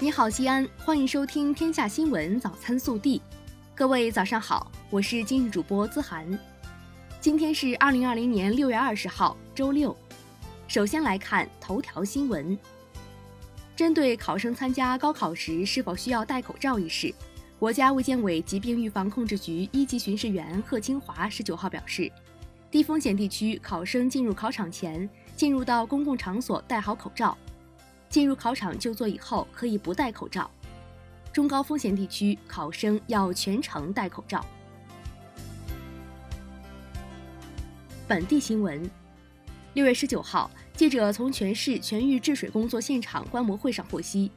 你好，西安，欢迎收听《天下新闻早餐速递》。各位早上好，我是今日主播资涵。今天是二零二零年六月二十号，周六。首先来看头条新闻。针对考生参加高考时是否需要戴口罩一事，国家卫健委疾病预防控制局一级巡视员贺清华十九号表示，低风险地区考生进入考场前，进入到公共场所戴好口罩；进入考场就座以后可以不戴口罩。中高风险地区考生要全程戴口罩。本地新闻，六月十九号，记者从全市全域治水工作现场观摩会上获悉，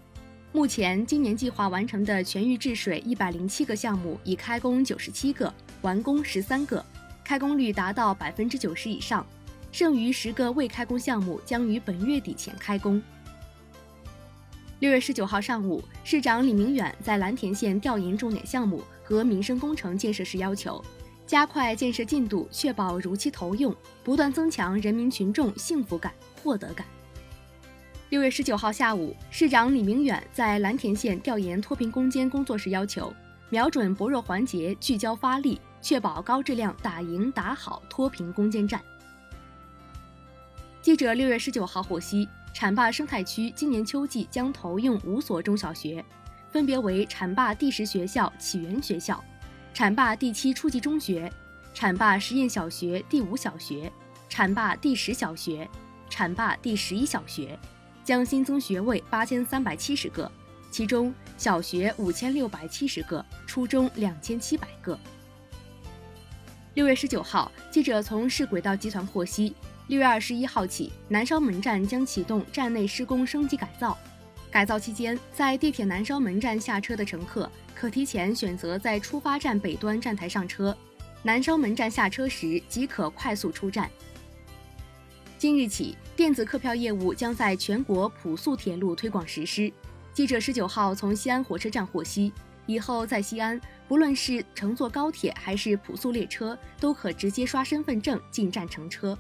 目前今年计划完成的全域治水一百零七个项目已开工九十七个，完工十三个，开工率达到百分之九十以上，剩余十个未开工项目将于本月底前开工。六月十九号上午，市长李明远在蓝田县调研重点项目和民生工程建设时要求，加快建设进度，确保如期投用，不断增强人民群众幸福感、获得感。六月十九号下午，市长李明远在蓝田县调研脱贫攻坚工作时要求，瞄准薄弱环节，聚焦发力，确保高质量打赢打好脱贫攻坚战。记者六月十九号获悉。浐灞生态区今年秋季将投用五所中小学，分别为浐灞第十学校起源学校、浐灞第七初级中学、浐灞实验小学第五小学、浐灞第十小学、浐灞第十一小学，将新增学位八千三百七十个，其中小学五千六百七十个，初中两千七百个。六月十九号，记者从市轨道集团获悉。六月二十一号起，南稍门站将启动站内施工升级改造。改造期间，在地铁南稍门站下车的乘客可提前选择在出发站北端站台上车，南稍门站下车时即可快速出站。今日起，电子客票业务将在全国普速铁路推广实施。记者十九号从西安火车站获悉，以后在西安，不论是乘坐高铁还是普速列车，都可直接刷身份证进站乘车。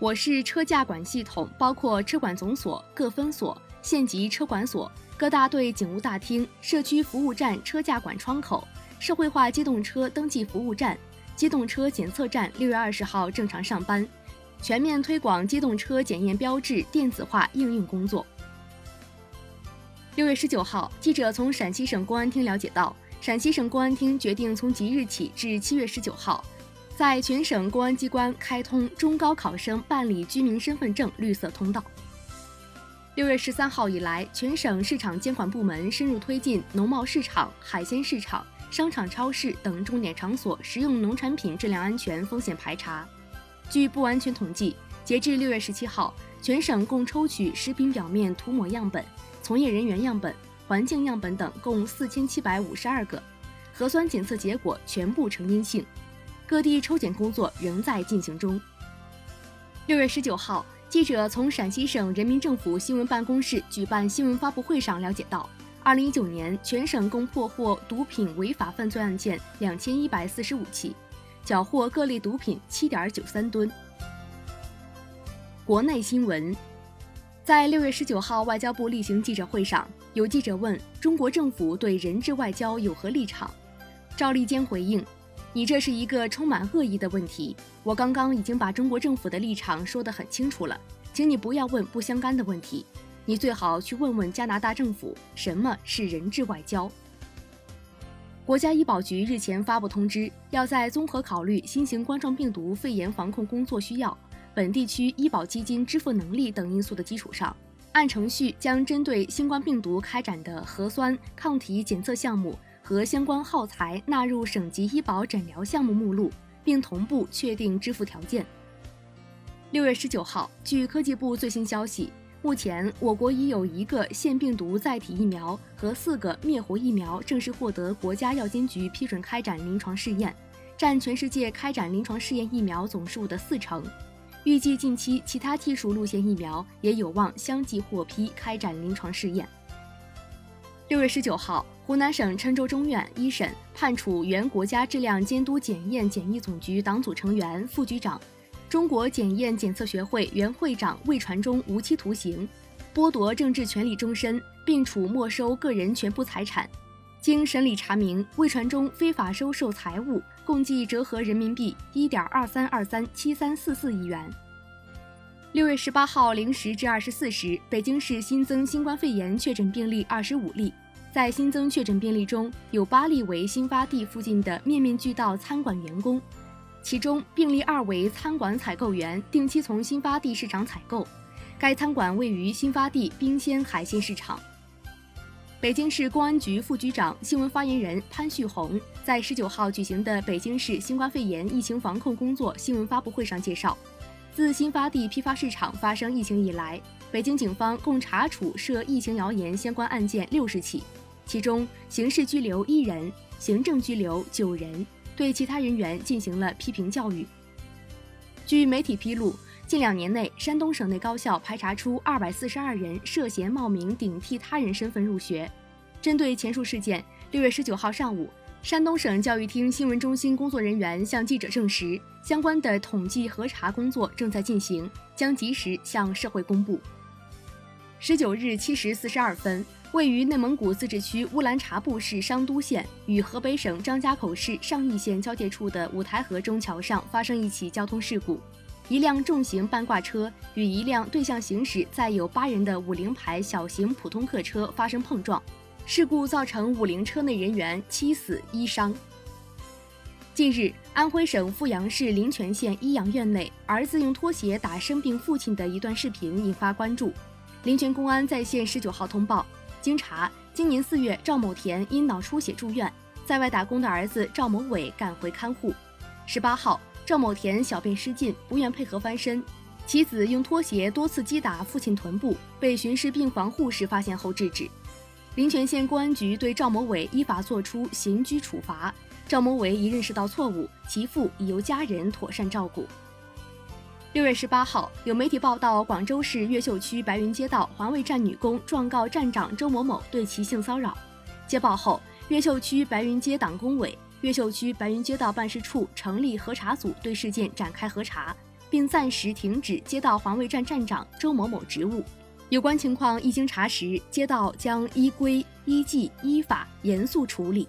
我市车驾管系统包括车管总所、各分所、县级车管所、各大队警务大厅、社区服务站车驾管窗口、社会化机动车登记服务站、机动车检测站。六月二十号正常上班，全面推广机动车检验标志电子化应用工作。六月十九号，记者从陕西省公安厅了解到，陕西省公安厅决定从即日起至七月十九号。在全省公安机关开通中高考生办理居民身份证绿色通道。六月十三号以来，全省市场监管部门深入推进农贸市场、海鲜市场、商场、超市等重点场所食用农产品质量安全风险排查。据不完全统计，截至六月十七号，全省共抽取食品表面涂抹样本、从业人员样本、环境样本等共四千七百五十二个，核酸检测结果全部呈阴性。各地抽检工作仍在进行中。六月十九号，记者从陕西省人民政府新闻办公室举办新闻发布会上了解到，二零一九年全省共破获毒品违法犯罪案件两千一百四十五起，缴获各类毒品七点九三吨。国内新闻，在六月十九号外交部例行记者会上，有记者问中国政府对人质外交有何立场，赵立坚回应。你这是一个充满恶意的问题。我刚刚已经把中国政府的立场说得很清楚了，请你不要问不相干的问题。你最好去问问加拿大政府，什么是人质外交？国家医保局日前发布通知，要在综合考虑新型冠状病毒肺炎防控工作需要、本地区医保基金支付能力等因素的基础上，按程序将针对新冠病毒开展的核酸抗体检测项目。和相关耗材纳入省级医保诊疗项目目录，并同步确定支付条件。六月十九号，据科技部最新消息，目前我国已有一个腺病毒载体疫苗和四个灭活疫苗正式获得国家药监局批准开展临床试验，占全世界开展临床试验疫苗总数的四成。预计近期其他技术路线疫苗也有望相继获批开展临床试验。六月十九号。湖南省郴州中院一审判处原国家质量监督检验检疫总局党组成员、副局长、中国检验检测学会原会长魏传忠无期徒刑。剥夺政治权利终身，并处没收个人全部财产。经审理查明，魏传忠非法收受财物共计折合人民币一点二三二三七三四四亿元。六月十八号零时至二十四时，北京市新增新冠肺炎确诊病例二十五例，在新增确诊病例中有八例为新发地附近的面面俱到餐馆员工，其中病例二为餐馆采购员，定期从新发地市场采购，该餐馆位于新发地冰鲜海鲜市场。北京市公安局副局长、新闻发言人潘旭红在十九号举行的北京市新冠肺炎疫情防控工作新闻发布会上介绍，自新发地批发市场发生疫情以来，北京警方共查处涉疫情谣言相关案件六十起，其中刑事拘留一人，行政拘留九人，对其他人员进行了批评教育。据媒体披露。近两年内，山东省内高校排查出二百四十二人涉嫌冒名顶替他人身份入学。针对前述事件，六月十九号上午，山东省教育厅新闻中心工作人员向记者证实，相关的统计核查工作正在进行，将及时向社会公布。十九日七时四十二分，位于内蒙古自治区乌兰察布市商都县与河北省张家口市上义县交界处的五台河中桥上发生一起交通事故。一辆重型半挂车与一辆对向行驶载有八人的五菱牌小型普通客车发生碰撞，事故造成五菱车内人员七死一伤。近日，安徽省阜阳市临泉县医养院内，儿子用拖鞋打生病父亲的一段视频引发关注。临泉公安在线十九号通报，经查，今年四月，赵某田因脑出血住院，在外打工的儿子赵某伟赶回看护。十八号。赵某田小便失禁，不愿配合翻身，妻子用拖鞋多次击打父亲臀部，被巡视病房护士发现后制止。临泉县公安局对赵某伟依法作出刑拘处罚。赵某伟已认识到错误，其父已由家人妥善照顾。六月十八号，有媒体报道，广州市越秀区白云街道环卫站女工状告站长周某某对其性骚扰。接报后，越秀区白云街党工委。越秀区白云街道办事处成立核查组，对事件展开核查，并暂时停止街道环卫站站长周某某职务。有关情况一经查实，街道将依规依纪依法严肃处理。